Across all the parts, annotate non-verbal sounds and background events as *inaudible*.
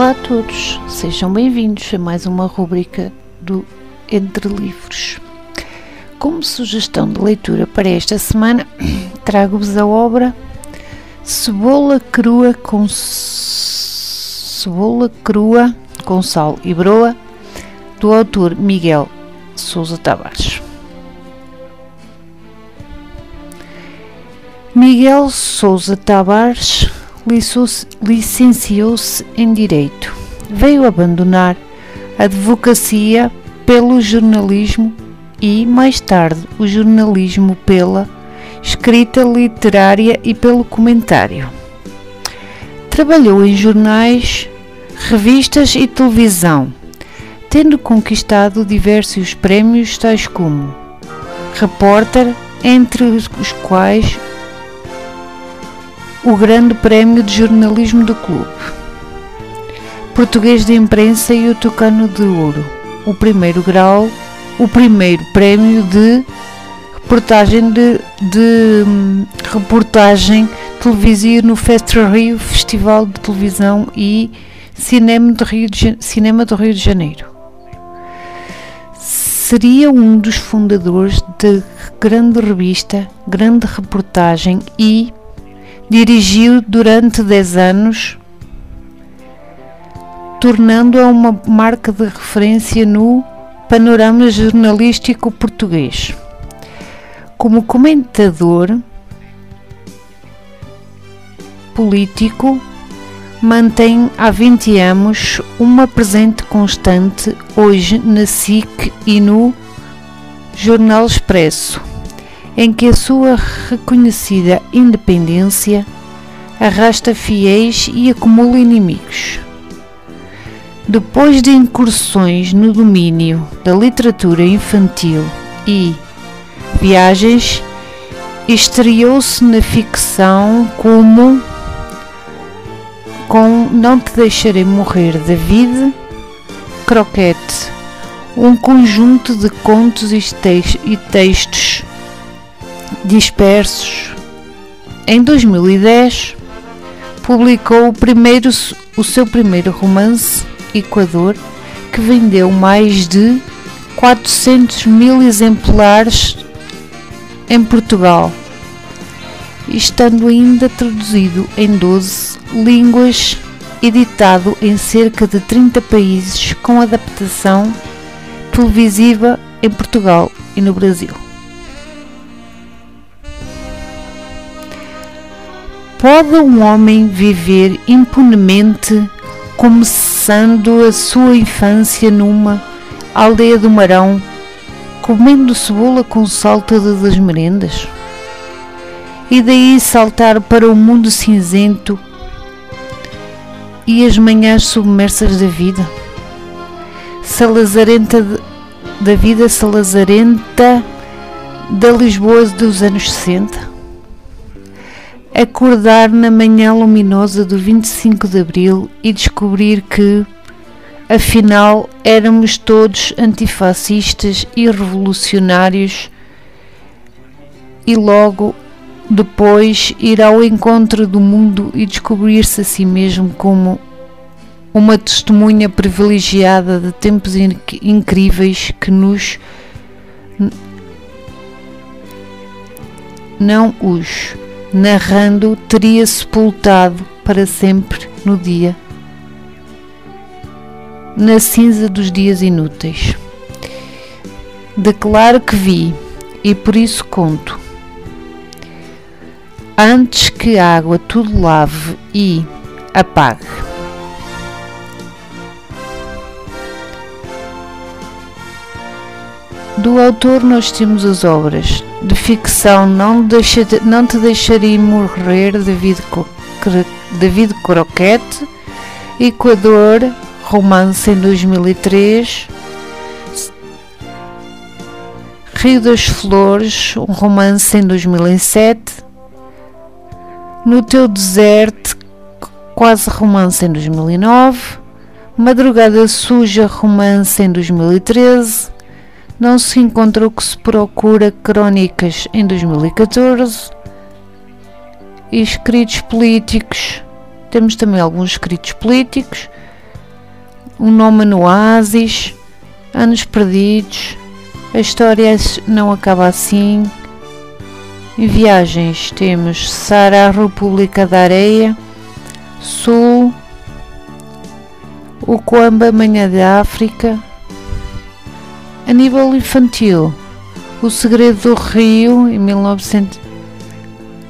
Olá a todos, sejam bem-vindos a mais uma rubrica do Entre Livros. Como sugestão de leitura para esta semana, *clears throat* trago-vos a obra Cebola Crua com Cebola Crua com Sal e Broa, do autor Miguel Sousa Tavares. Miguel Sousa Tavares licenciou-se em Direito. Veio abandonar a advocacia pelo jornalismo e, mais tarde, o jornalismo pela escrita literária e pelo comentário. Trabalhou em jornais, revistas e televisão, tendo conquistado diversos prémios, tais como repórter, entre os quais o Grande Prémio de Jornalismo do Clube, Português de Imprensa e o Tucano de Ouro, o primeiro grau, o primeiro prémio de reportagem de, de hum, reportagem televisiva no Festival Rio, Festival de Televisão e Cinema do Rio de, Cinema do Rio de Janeiro. Seria um dos fundadores da grande revista, grande reportagem e Dirigiu durante 10 anos, tornando-a uma marca de referência no panorama jornalístico português. Como comentador político, mantém há 20 anos uma presente constante hoje na SIC e no Jornal Expresso em que a sua reconhecida independência arrasta fiéis e acumula inimigos. Depois de incursões no domínio da literatura infantil e viagens, estreou-se na ficção como com Não Te Deixarei Morrer, David Croquete, um conjunto de contos e textos dispersos. Em 2010, publicou o, primeiro, o seu primeiro romance, Equador, que vendeu mais de 400 mil exemplares em Portugal, estando ainda traduzido em 12 línguas, editado em cerca de 30 países, com adaptação televisiva em Portugal e no Brasil. Pode um homem viver impunemente, começando a sua infância numa aldeia do Marão, comendo cebola com sal todas as merendas? E daí saltar para o mundo cinzento e as manhãs submersas da vida? Salazarenta da vida salazarenta da Lisboa dos anos 60? Acordar na manhã luminosa do 25 de Abril e descobrir que, afinal, éramos todos antifascistas e revolucionários, e logo depois ir ao encontro do mundo e descobrir-se a si mesmo como uma testemunha privilegiada de tempos incríveis que nos não os narrando, teria sepultado para sempre no dia, na cinza dos dias inúteis. Declaro que vi e por isso conto. Antes que a água tudo lave e apague. Do autor nós temos as obras de ficção Não, deixa, não Te Deixarei Morrer, David, David Croquete, Equador, romance em 2003, Rio das Flores, um romance em 2007, No Teu Deserto, quase romance em 2009, Madrugada Suja, romance em 2013, não se encontra o que se procura crónicas em 2014 e escritos políticos. Temos também alguns escritos políticos Um Nome no Oásis, Anos Perdidos, A História Não Acaba Assim. Em viagens temos Sara República da Areia, Sul, O Coamba Manhã da África. A nível infantil, O Segredo do Rio, em 1900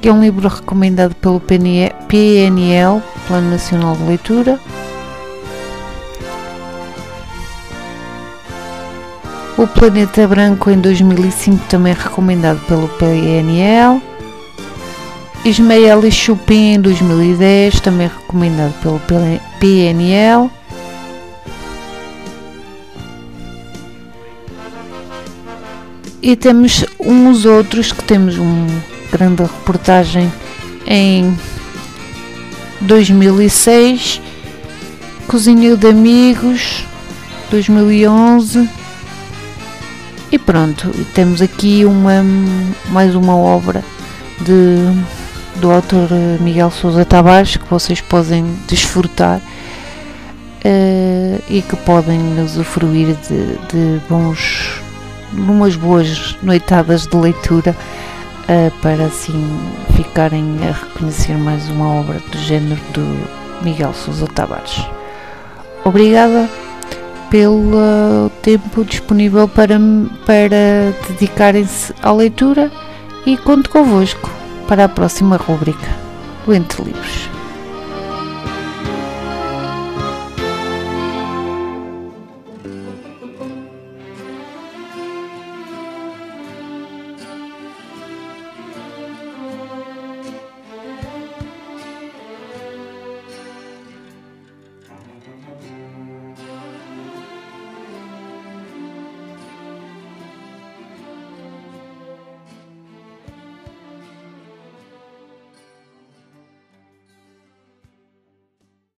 que é um livro recomendado pelo PNL, Plano Nacional de Leitura. O Planeta Branco em 2005 também recomendado pelo PNL. Ismael e em 2010 também recomendado pelo PNL. E temos uns outros que temos um grande reportagem em 2006, Cozinha de Amigos, 2011 e pronto, temos aqui uma, mais uma obra de, do autor Miguel Sousa Tavares que vocês podem desfrutar uh, e que podem usufruir de, de bons, umas boas noitadas de leitura uh, para assim ficarem a reconhecer mais uma obra do género do Miguel Sousa Tavares. Obrigada pelo tempo disponível para, para dedicarem-se à leitura e conto convosco para a próxima rubrica do Entre Livros.